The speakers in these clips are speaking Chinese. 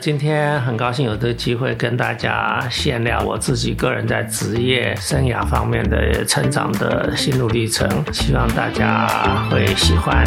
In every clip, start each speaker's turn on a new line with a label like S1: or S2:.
S1: 今天很高兴有这个机会跟大家闲聊我自己个人在职业生涯方面的成长的心路历程，希望大家会喜欢。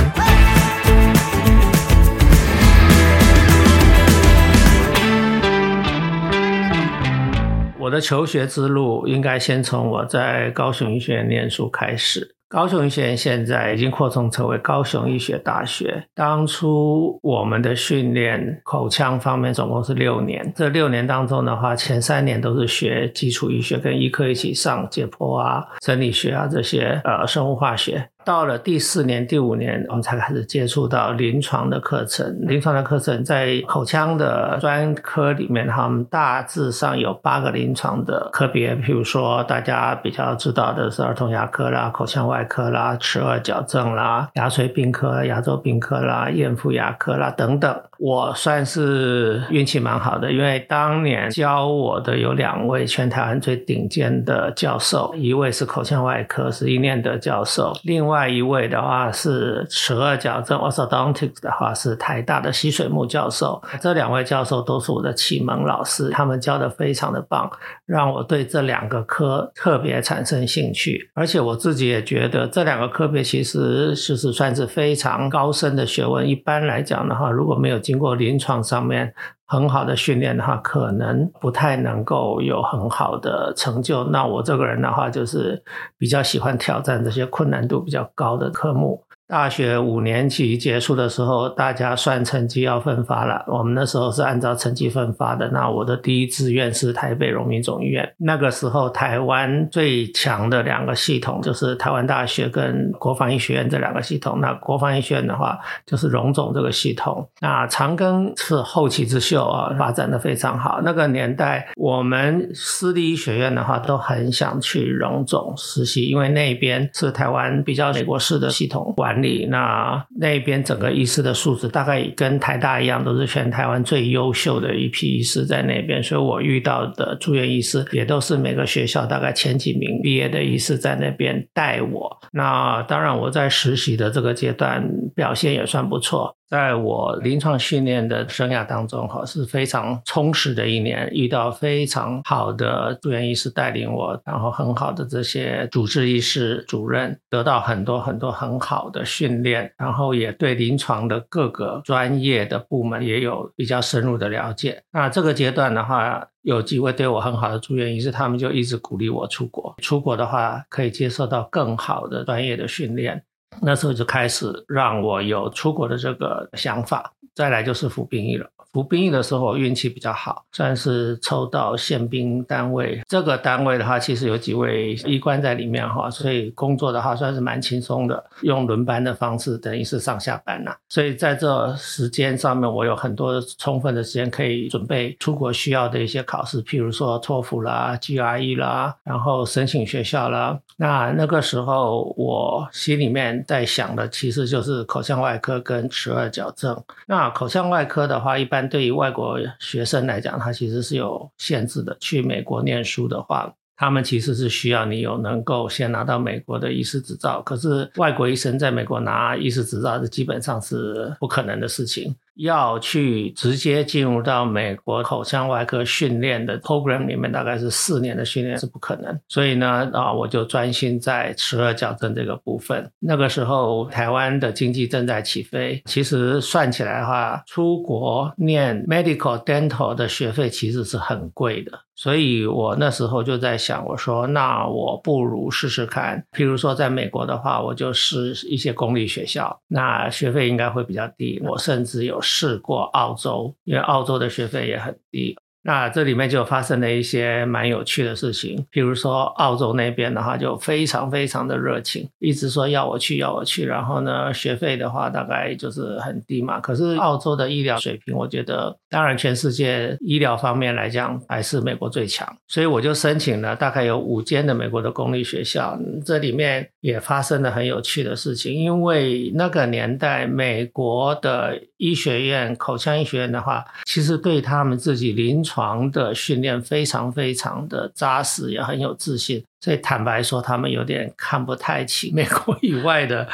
S1: 我的求学之路应该先从我在高雄医学院念书开始。高雄医学院现在已经扩充成为高雄医学大学。当初我们的训练口腔方面总共是六年，这六年当中的话，前三年都是学基础医学，跟医科一起上解剖啊、生理学啊这些呃生物化学。到了第四年、第五年，我们才开始接触到临床的课程。临床的课程在口腔的专科里面，他们大致上有八个临床的科别，譬如说大家比较知道的是儿童牙科啦、口腔外科啦、齿颚矫正啦、牙髓病科、牙周病科啦、咽腹牙科啦等等。我算是运气蛮好的，因为当年教我的有两位全台湾最顶尖的教授，一位是口腔外科是一念德教授，另外。另外一位的话是齿颚矫正 （orthodontics） 的话是台大的溪水木教授。这两位教授都是我的启蒙老师，他们教的非常的棒，让我对这两个科特别产生兴趣。而且我自己也觉得这两个科别其实就是算是非常高深的学问。一般来讲的话，如果没有经过临床上面。很好的训练的话，可能不太能够有很好的成就。那我这个人的话，就是比较喜欢挑战这些困难度比较高的科目。大学五年级结束的时候，大家算成绩要分发了。我们那时候是按照成绩分发的。那我的第一志愿是台北荣民总医院。那个时候，台湾最强的两个系统就是台湾大学跟国防医学院这两个系统。那国防医学院的话，就是荣总这个系统。那长庚是后起之秀啊，发展的非常好。那个年代，我们私立医学院的话，都很想去荣总实习，因为那边是台湾比较美国式的系统管。那那边整个医师的素质大概跟台大一样，都是全台湾最优秀的一批医师在那边，所以我遇到的住院医师也都是每个学校大概前几名毕业的医师在那边带我。那当然我在实习的这个阶段表现也算不错。在我临床训练的生涯当中，哈是非常充实的一年，遇到非常好的住院医师带领我，然后很好的这些主治医师主任，得到很多很多很好的训练，然后也对临床的各个专业的部门也有比较深入的了解。那这个阶段的话，有几位对我很好的住院医师，他们就一直鼓励我出国。出国的话，可以接受到更好的专业的训练。那时候就开始让我有出国的这个想法，再来就是服兵役了。服兵役的时候，运气比较好，算是抽到宪兵单位。这个单位的话，其实有几位医官在里面哈，所以工作的话算是蛮轻松的，用轮班的方式，等于是上下班呐。所以在这时间上面，我有很多充分的时间可以准备出国需要的一些考试，譬如说托福啦、GRE 啦，然后申请学校啦。那那个时候，我心里面在想的其实就是口腔外科跟齿颚矫正。那口腔外科的话，一般对于外国学生来讲，它其实是有限制的。去美国念书的话，他们其实是需要你有能够先拿到美国的医师执照。可是外国医生在美国拿医师执照，是基本上是不可能的事情。要去直接进入到美国口腔外科训练的 program 里面，大概是四年的训练是不可能。所以呢，啊，我就专心在齿颚矫正这个部分。那个时候，台湾的经济正在起飞，其实算起来的话，出国念 medical dental 的学费其实是很贵的。所以我那时候就在想，我说，那我不如试试看。譬如说，在美国的话，我就试一些公立学校，那学费应该会比较低。我甚至有。试过澳洲，因为澳洲的学费也很低。那这里面就发生了一些蛮有趣的事情，比如说澳洲那边的话就非常非常的热情，一直说要我去要我去，然后呢学费的话大概就是很低嘛。可是澳洲的医疗水平，我觉得当然全世界医疗方面来讲还是美国最强，所以我就申请了大概有五间的美国的公立学校。这里面也发生了很有趣的事情，因为那个年代美国的医学院口腔医学院的话，其实对他们自己临床床的训练非常非常的扎实，也很有自信。所以坦白说，他们有点看不太清美国以外的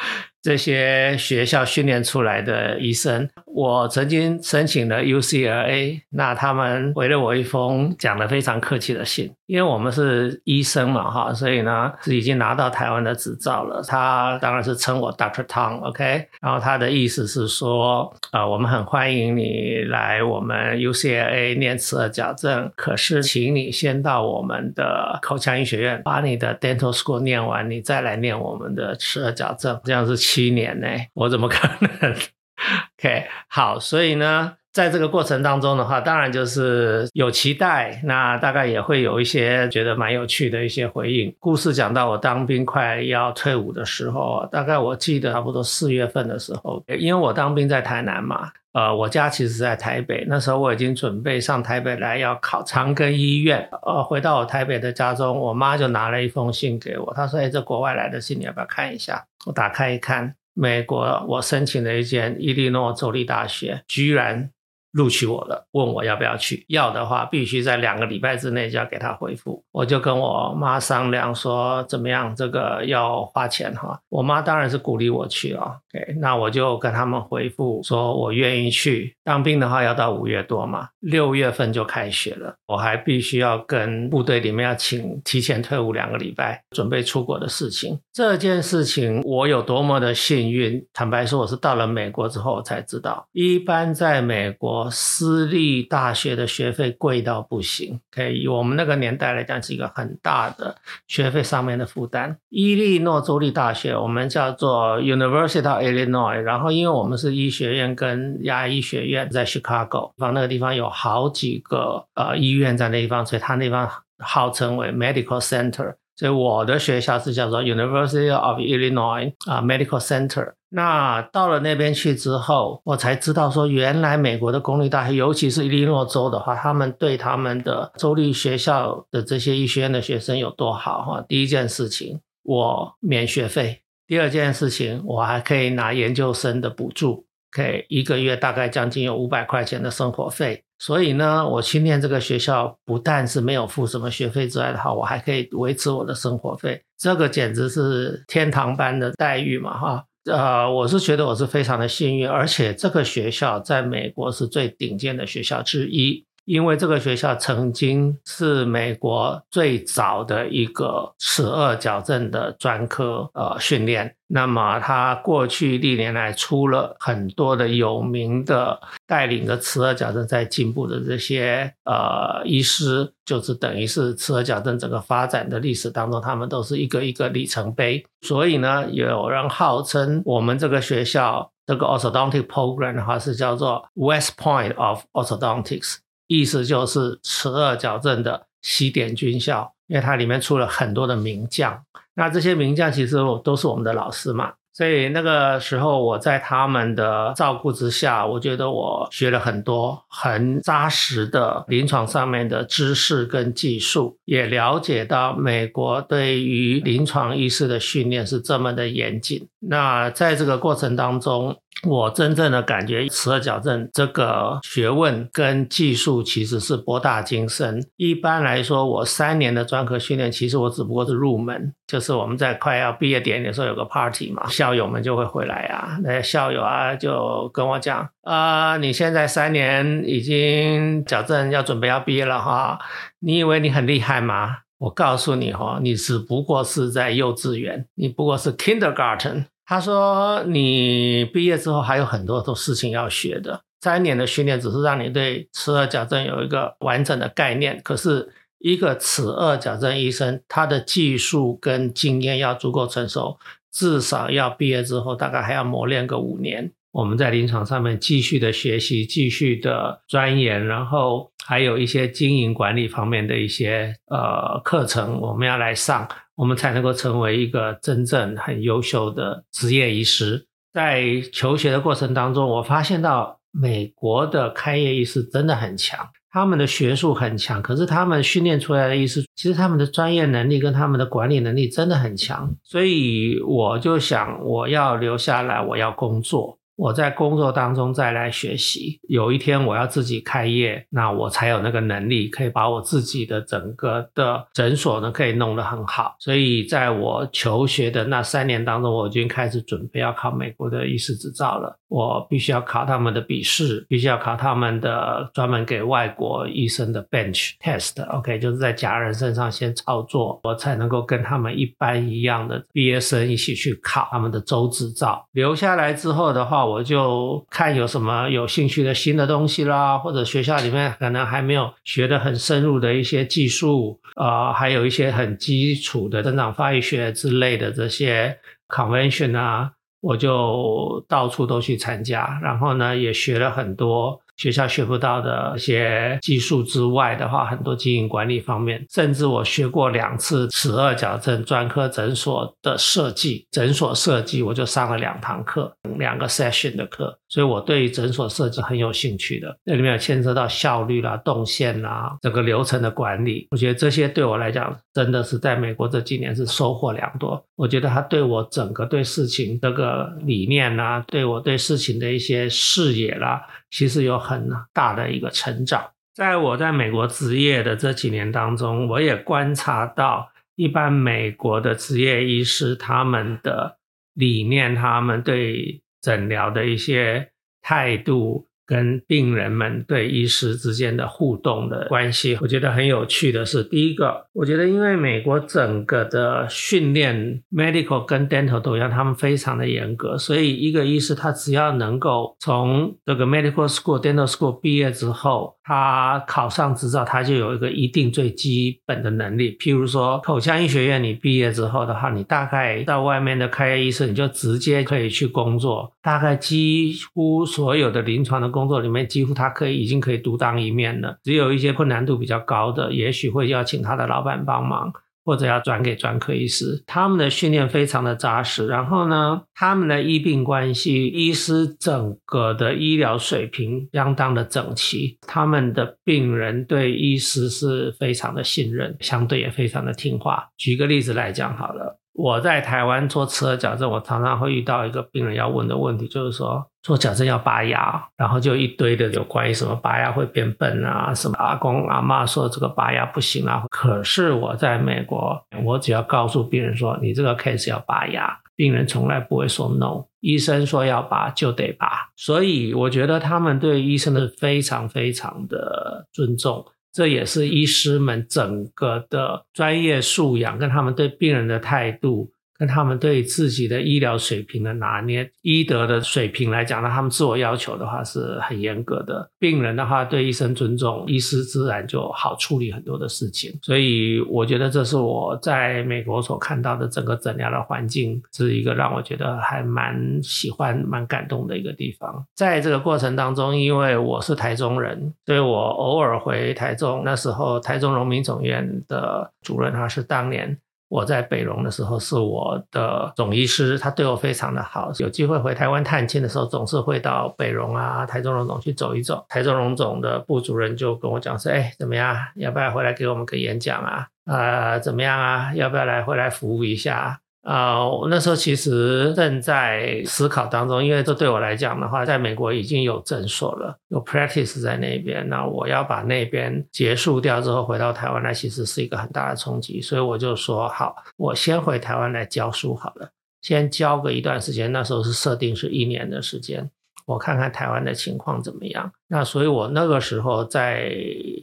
S1: 这些学校训练出来的医生。我曾经申请了 UCLA，那他们回了我一封讲的非常客气的信，因为我们是医生嘛，哈，所以呢是已经拿到台湾的执照了。他当然是称我 Doctor Tong，OK，然后他的意思是说，啊，我们很欢迎你来我们 UCLA 念齿颚矫正，可是请你先到我们的口腔医学院把你的 Dental School 念完，你再来念我们的齿颚矫正，这样是七年呢，我怎么可能？OK，好，所以呢，在这个过程当中的话，当然就是有期待，那大概也会有一些觉得蛮有趣的一些回应。故事讲到我当兵快要退伍的时候，大概我记得差不多四月份的时候，因为我当兵在台南嘛，呃，我家其实在台北，那时候我已经准备上台北来要考长庚医院。呃，回到我台北的家中，我妈就拿了一封信给我，她说：“哎，这国外来的信，你要不要看一下？”我打开一看。美国，我申请了一间伊利诺州立大学，居然。录取我了，问我要不要去，要的话必须在两个礼拜之内就要给他回复。我就跟我妈商量说，怎么样，这个要花钱哈。我妈当然是鼓励我去啊。OK，那我就跟他们回复说，我愿意去。当兵的话要到五月多嘛，六月份就开学了，我还必须要跟部队里面要请提前退伍两个礼拜，准备出国的事情。这件事情我有多么的幸运，坦白说，我是到了美国之后才知道，一般在美国。私立大学的学费贵到不行，可以以我们那个年代来讲，是一个很大的学费上面的负担。伊利诺州立大学，我们叫做 University Illinois，然后因为我们是医学院跟牙医学院在 Chicago，方那个地方有好几个呃医院在那地方，所以它那地方号称为 Medical Center。所以我的学校是叫做 University of Illinois 啊 Medical Center。那到了那边去之后，我才知道说，原来美国的公立大学，尤其是伊利诺州的话，他们对他们的州立学校的这些医学院的学生有多好哈。第一件事情，我免学费；第二件事情，我还可以拿研究生的补助，可以一个月大概将近有五百块钱的生活费。所以呢，我去念这个学校，不但是没有付什么学费之外的话，我还可以维持我的生活费，这个简直是天堂般的待遇嘛，哈。呃，我是觉得我是非常的幸运，而且这个学校在美国是最顶尖的学校之一。因为这个学校曾经是美国最早的一个齿颚矫正的专科呃训练，那么它过去历年来出了很多的有名的带领着齿颚矫正在进步的这些呃医师，就是等于是齿颚矫正整个发展的历史当中，他们都是一个一个里程碑。所以呢，有人号称我们这个学校这个 orthodontic program 的话是叫做 West Point of Orthodontics。意思就是十二矫正的西点军校，因为它里面出了很多的名将。那这些名将其实都是我们的老师嘛，所以那个时候我在他们的照顾之下，我觉得我学了很多很扎实的临床上面的知识跟技术，也了解到美国对于临床医师的训练是这么的严谨。那在这个过程当中，我真正的感觉，齿颚矫正这个学问跟技术其实是博大精深。一般来说，我三年的专科训练，其实我只不过是入门。就是我们在快要毕业典礼的时候有个 party 嘛，校友们就会回来啊。那些校友啊就跟我讲啊，你现在三年已经矫正，要准备要毕业了哈。你以为你很厉害吗？我告诉你哈，你只不过是在幼稚园，你不过是 kindergarten。他说：“你毕业之后还有很多的事情要学的。三年的训练只是让你对齿颚矫正有一个完整的概念。可是，一个齿颚矫正医生，他的技术跟经验要足够成熟，至少要毕业之后大概还要磨练个五年。我们在临床上面继续的学习，继续的钻研，然后还有一些经营管理方面的一些呃课程，我们要来上。”我们才能够成为一个真正很优秀的职业医师。在求学的过程当中，我发现到美国的开业医师真的很强，他们的学术很强，可是他们训练出来的医师，其实他们的专业能力跟他们的管理能力真的很强。所以我就想，我要留下来，我要工作。我在工作当中再来学习，有一天我要自己开业，那我才有那个能力可以把我自己的整个的诊所呢可以弄得很好。所以在我求学的那三年当中，我已经开始准备要考美国的医师执照了。我必须要考他们的笔试，必须要考他们的专门给外国医生的 bench test。OK，就是在假人身上先操作，我才能够跟他们一般一样的毕业生一起去考他们的州执照。留下来之后的话，我就看有什么有兴趣的新的东西啦，或者学校里面可能还没有学的很深入的一些技术，呃，还有一些很基础的增长发育学之类的这些 convention 啊。我就到处都去参加，然后呢，也学了很多。学校学不到的一些技术之外的话，很多经营管理方面，甚至我学过两次齿颚矫正专科诊所的设计，诊所设计我就上了两堂课，两个 session 的课，所以我对诊所设计很有兴趣的。那里面有牵涉到效率啦、动线啦、整个流程的管理，我觉得这些对我来讲真的是在美国这几年是收获良多。我觉得他对我整个对事情这个理念啦，对我对事情的一些视野啦。其实有很大的一个成长，在我在美国职业的这几年当中，我也观察到，一般美国的职业医师他们的理念，他们对诊疗的一些态度。跟病人们对医师之间的互动的关系，我觉得很有趣的是，第一个，我觉得因为美国整个的训练，medical 跟 dental 都一样，他们非常的严格，所以一个医师他只要能够从这个 medical school、dental school 毕业之后，他考上执照，他就有一个一定最基本的能力。譬如说，口腔医学院你毕业之后的话，你大概到外面的开业医生，你就直接可以去工作，大概几乎所有的临床的。工作里面几乎他可以已经可以独当一面了，只有一些困难度比较高的，也许会要请他的老板帮忙，或者要转给专科医师。他们的训练非常的扎实，然后呢，他们的医病关系，医师整个的医疗水平相当的整齐，他们的病人对医师是非常的信任，相对也非常的听话。举个例子来讲好了。我在台湾做齿颚矫正，我常常会遇到一个病人要问的问题，就是说做矫正要拔牙，然后就一堆的有关于什么拔牙会变笨啊，什么阿公阿妈说这个拔牙不行啊。可是我在美国，我只要告诉病人说你这个 case 要拔牙，病人从来不会说 no，医生说要拔就得拔。所以我觉得他们对医生的非常非常的尊重。这也是医师们整个的专业素养，跟他们对病人的态度。跟他们对自己的医疗水平的拿捏、医德的水平来讲呢，他们自我要求的话是很严格的。病人的话对医生尊重，医师自然就好处理很多的事情。所以我觉得这是我在美国所看到的整个诊疗的环境，是一个让我觉得还蛮喜欢、蛮感动的一个地方。在这个过程当中，因为我是台中人，所以我偶尔回台中。那时候台中荣民总院的主任他是当年。我在北荣的时候是我的总医师，他对我非常的好。有机会回台湾探亲的时候，总是会到北荣啊、台中荣总去走一走。台中荣总的部主任就跟我讲说：“哎，怎么样？要不要回来给我们个演讲啊？啊，怎么样啊？要不要来回来服务一下？”，啊我那时候其实正在思考当中，因为这对我来讲的话，在美国已经有诊所了，有 practice 在那边，那我要把那边结束掉之后回到台湾来，其实是一个很大的冲击，所以我就说好，我先回台湾来教书好了，先教个一段时间，那时候是设定是一年的时间，我看看台湾的情况怎么样。那所以我那个时候在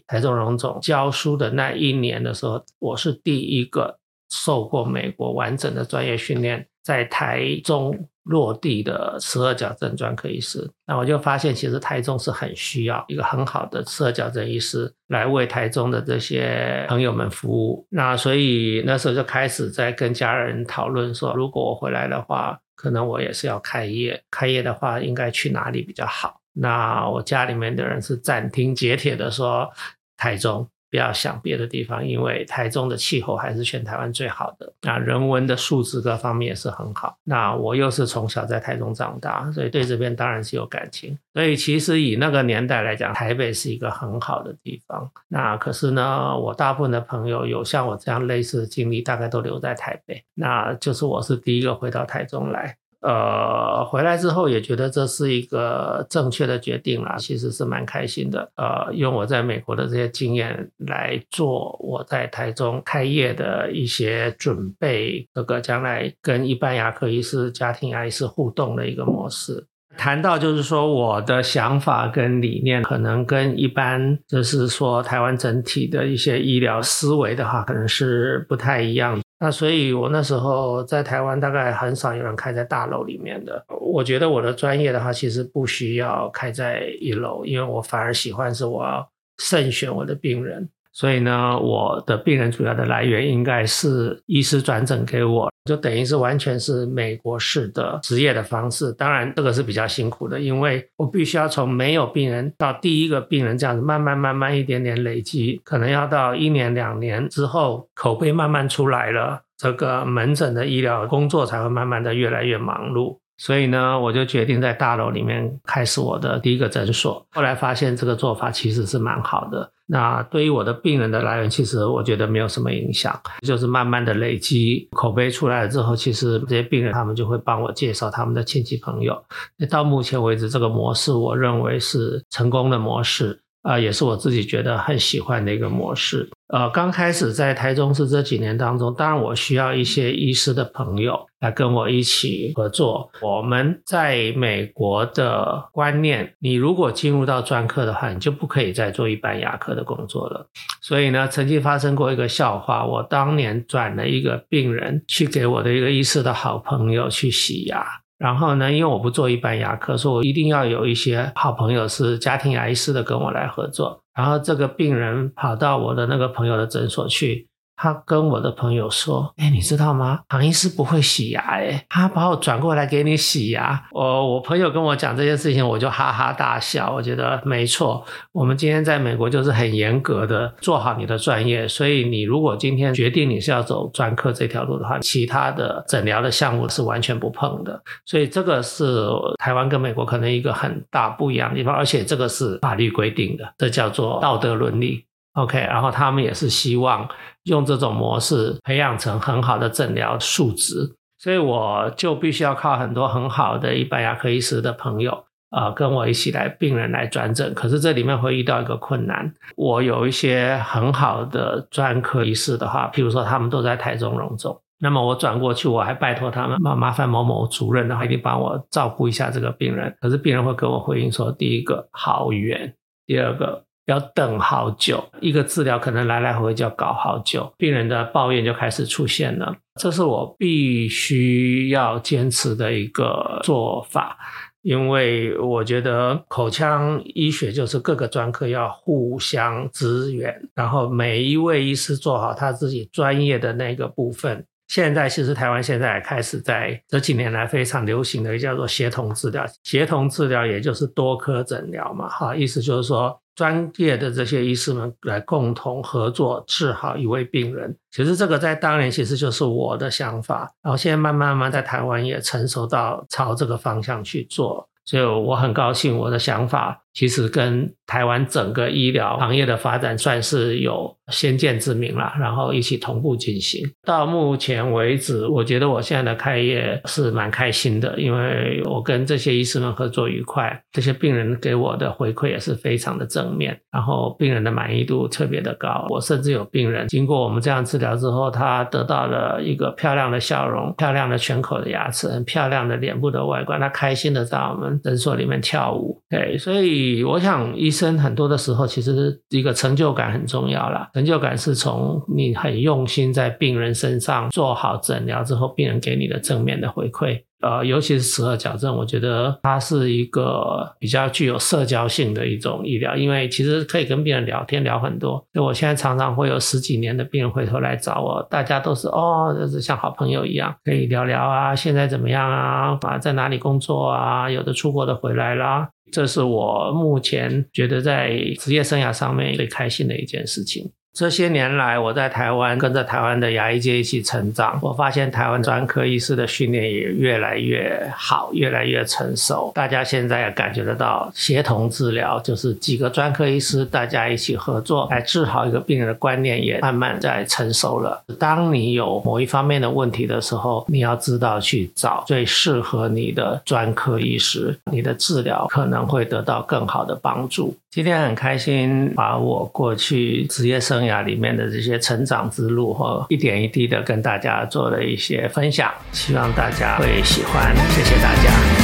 S1: 台中荣总教书的那一年的时候，我是第一个。受过美国完整的专业训练，在台中落地的齿颚矫正专科医师，那我就发现，其实台中是很需要一个很好的齿颚矫正医师来为台中的这些朋友们服务。那所以那时候就开始在跟家人讨论说，如果我回来的话，可能我也是要开业。开业的话，应该去哪里比较好？那我家里面的人是斩钉截铁的说，台中。不要想别的地方，因为台中的气候还是全台湾最好的。那人文的素质各方面也是很好。那我又是从小在台中长大，所以对这边当然是有感情。所以其实以那个年代来讲，台北是一个很好的地方。那可是呢，我大部分的朋友有像我这样类似的经历，大概都留在台北。那就是我是第一个回到台中来。呃，回来之后也觉得这是一个正确的决定啦，其实是蛮开心的。呃，用我在美国的这些经验来做我在台中开业的一些准备，这个将来跟一般牙科医师、家庭牙医师互动的一个模式。谈到就是说，我的想法跟理念可能跟一般就是说台湾整体的一些医疗思维的话，可能是不太一样。那所以，我那时候在台湾大概很少有人开在大楼里面的。我觉得我的专业的话，其实不需要开在一楼，因为我反而喜欢是我要慎选我的病人。所以呢，我的病人主要的来源应该是医师转诊给我，就等于是完全是美国式的职业的方式。当然，这个是比较辛苦的，因为我必须要从没有病人到第一个病人这样子，慢慢慢慢一点点累积，可能要到一年两年之后，口碑慢慢出来了，这个门诊的医疗工作才会慢慢的越来越忙碌。所以呢，我就决定在大楼里面开始我的第一个诊所。后来发现这个做法其实是蛮好的。那对于我的病人的来源，其实我觉得没有什么影响，就是慢慢的累积口碑出来了之后，其实这些病人他们就会帮我介绍他们的亲戚朋友。那到目前为止，这个模式我认为是成功的模式。啊，也是我自己觉得很喜欢的一个模式。呃，刚开始在台中市这几年当中，当然我需要一些医师的朋友来跟我一起合作。我们在美国的观念，你如果进入到专科的话，你就不可以再做一般牙科的工作了。所以呢，曾经发生过一个笑话，我当年转了一个病人去给我的一个医师的好朋友去洗牙。然后呢，因为我不做一般牙科，所以我一定要有一些好朋友是家庭牙医师的跟我来合作。然后这个病人跑到我的那个朋友的诊所去。他跟我的朋友说：“哎，你知道吗？唐医师不会洗牙，哎，他把我转过来给你洗牙。”我我朋友跟我讲这件事情，我就哈哈大笑。我觉得没错，我们今天在美国就是很严格的做好你的专业，所以你如果今天决定你是要走专科这条路的话，其他的诊疗的项目是完全不碰的。所以这个是台湾跟美国可能一个很大不一样的地方，而且这个是法律规定的，这叫做道德伦理。OK，然后他们也是希望用这种模式培养成很好的诊疗素质，所以我就必须要靠很多很好的一般牙科医师的朋友啊，跟我一起来病人来转诊。可是这里面会遇到一个困难，我有一些很好的专科医师的话，譬如说他们都在台中荣总，那么我转过去，我还拜托他们麻麻烦某某主任的话，一定帮我照顾一下这个病人。可是病人会跟我回应说，第一个好远，第二个。要等好久，一个治疗可能来来回回就要搞好久，病人的抱怨就开始出现了。这是我必须要坚持的一个做法，因为我觉得口腔医学就是各个专科要互相支援，然后每一位医师做好他自己专业的那个部分。现在其实台湾现在开始在这几年来非常流行的叫做协同治疗，协同治疗也就是多科诊疗嘛，哈，意思就是说。专业的这些医师们来共同合作治好一位病人，其实这个在当年其实就是我的想法，然后现在慢慢慢慢在台湾也成熟到朝这个方向去做，所以我很高兴我的想法。其实跟台湾整个医疗行业的发展算是有先见之明了，然后一起同步进行。到目前为止，我觉得我现在的开业是蛮开心的，因为我跟这些医师们合作愉快，这些病人给我的回馈也是非常的正面，然后病人的满意度特别的高。我甚至有病人经过我们这样治疗之后，他得到了一个漂亮的笑容、漂亮的全口的牙齿、很漂亮的脸部的外观，他开心的在我们诊所里面跳舞。对，所以。我想，医生很多的时候，其实一个成就感很重要啦。成就感是从你很用心在病人身上做好诊疗之后，病人给你的正面的回馈。呃，尤其是齿颌矫正，我觉得它是一个比较具有社交性的一种医疗，因为其实可以跟病人聊天聊很多。所以我现在常常会有十几年的病人回头来找我，大家都是哦，就是像好朋友一样，可以聊聊啊，现在怎么样啊？啊，在哪里工作啊？有的出国的回来啦。这是我目前觉得在职业生涯上面最开心的一件事情。这些年来，我在台湾跟着台湾的牙医界一起成长，我发现台湾专科医师的训练也越来越好，越来越成熟。大家现在也感觉得到，协同治疗就是几个专科医师大家一起合作来治好一个病人的观念也慢慢在成熟了。当你有某一方面的问题的时候，你要知道去找最适合你的专科医师，你的治疗可能会得到更好的帮助。今天很开心，把我过去职业生生涯里面的这些成长之路，和一点一滴的跟大家做了一些分享，希望大家会喜欢，谢谢大家。